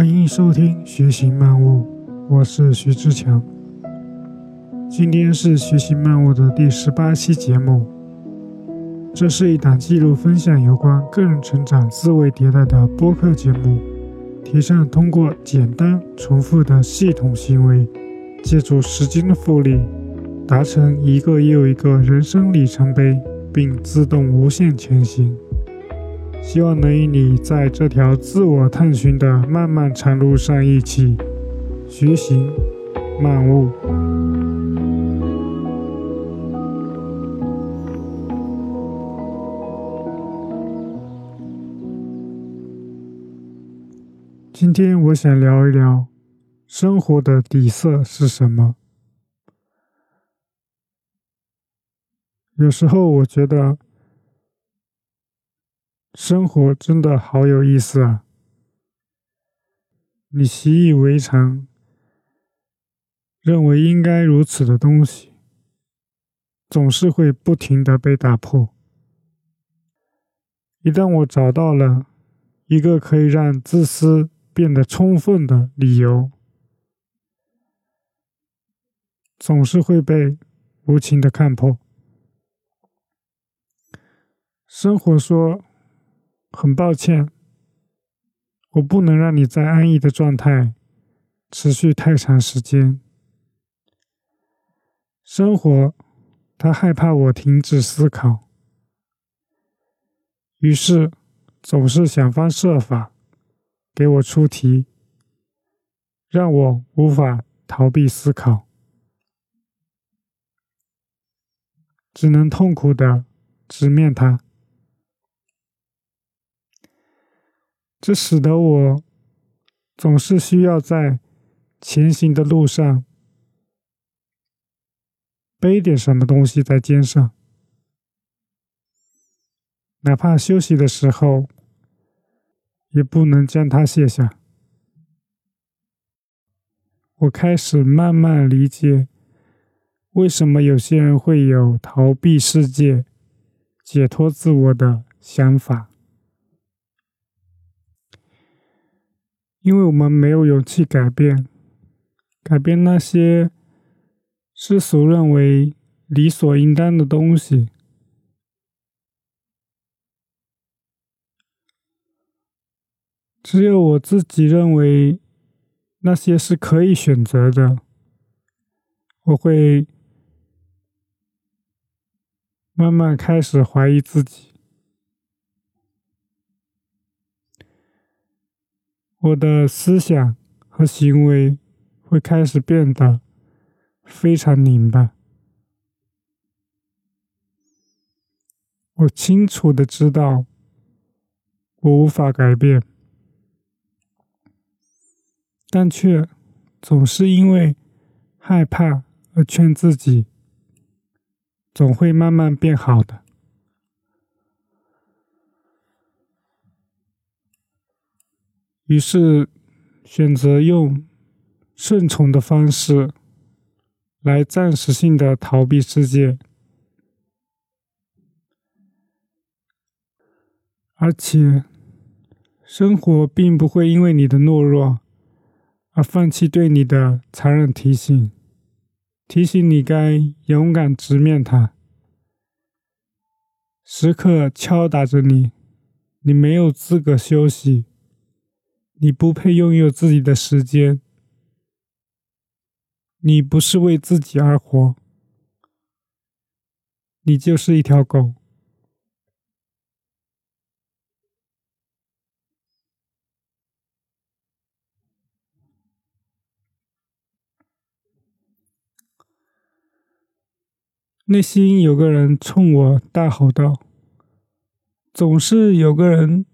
欢迎收听《学习漫悟》，我是徐志强。今天是《学习漫悟》的第十八期节目。这是一档记录分享有关个人成长、思维迭代的播客节目，提倡通过简单重复的系统行为，借助时间的复利，达成一个又一个人生里程碑，并自动无限前行。希望能与你在这条自我探寻的漫漫长路上一起学习漫悟。今天我想聊一聊生活的底色是什么。有时候我觉得。生活真的好有意思啊！你习以为常、认为应该如此的东西，总是会不停的被打破。一旦我找到了一个可以让自私变得充分的理由，总是会被无情的看破。生活说。很抱歉，我不能让你在安逸的状态持续太长时间。生活，他害怕我停止思考，于是总是想方设法给我出题，让我无法逃避思考，只能痛苦的直面它。这使得我总是需要在前行的路上背点什么东西在肩上，哪怕休息的时候也不能将它卸下。我开始慢慢理解，为什么有些人会有逃避世界、解脱自我的想法。因为我们没有勇气改变，改变那些世俗认为理所应当的东西。只有我自己认为那些是可以选择的，我会慢慢开始怀疑自己。我的思想和行为会开始变得非常拧巴。我清楚的知道，我无法改变，但却总是因为害怕而劝自己，总会慢慢变好的。于是，选择用顺从的方式来暂时性的逃避世界，而且，生活并不会因为你的懦弱而放弃对你的残忍提醒，提醒你该勇敢直面它，时刻敲打着你，你没有资格休息。你不配拥有自己的时间，你不是为自己而活，你就是一条狗。内心有个人冲我大吼道：“总是有个人。”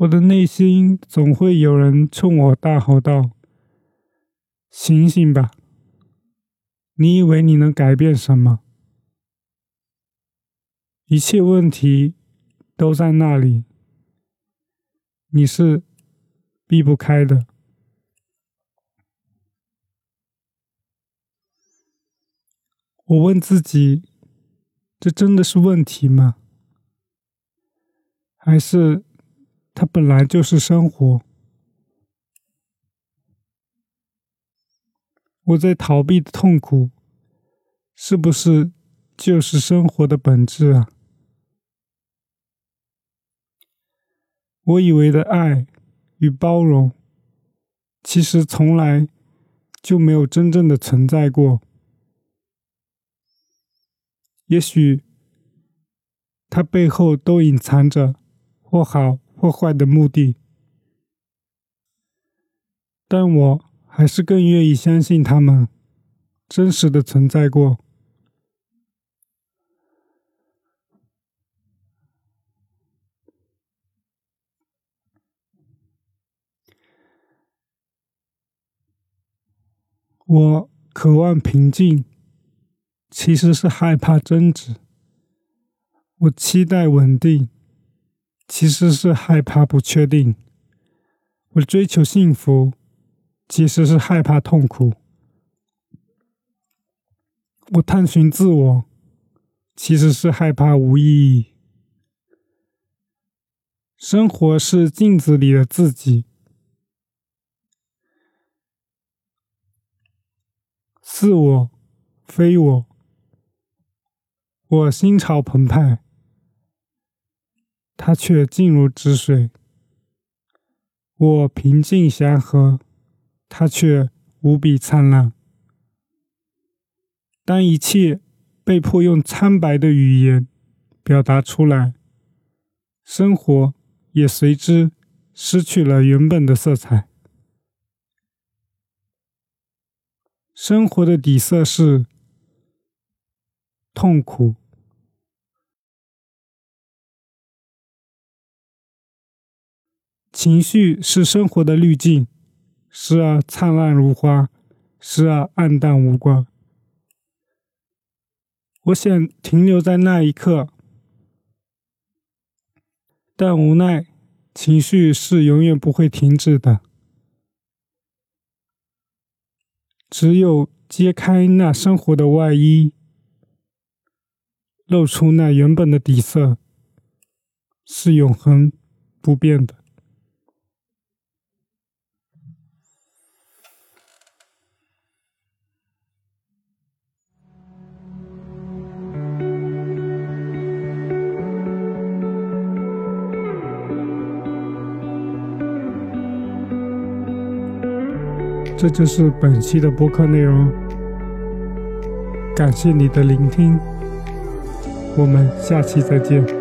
我的内心总会有人冲我大吼道：“醒醒吧！你以为你能改变什么？一切问题都在那里，你是避不开的。”我问自己：这真的是问题吗？还是它本来就是生活？我在逃避的痛苦，是不是就是生活的本质啊？我以为的爱与包容，其实从来就没有真正的存在过。也许，它背后都隐藏着或好或坏的目的，但我。还是更愿意相信他们真实的存在过。我渴望平静，其实是害怕争执；我期待稳定，其实是害怕不确定；我追求幸福。其实是害怕痛苦，我探寻自我，其实是害怕无意义。生活是镜子里的自己，似我非我，我心潮澎湃，它却静如止水；我平静祥和。他却无比灿烂。当一切被迫用苍白的语言表达出来，生活也随之失去了原本的色彩。生活的底色是痛苦，情绪是生活的滤镜。时而灿烂如花，时而黯淡无光。我想停留在那一刻，但无奈，情绪是永远不会停止的。只有揭开那生活的外衣，露出那原本的底色，是永恒不变的。这就是本期的播客内容，感谢你的聆听，我们下期再见。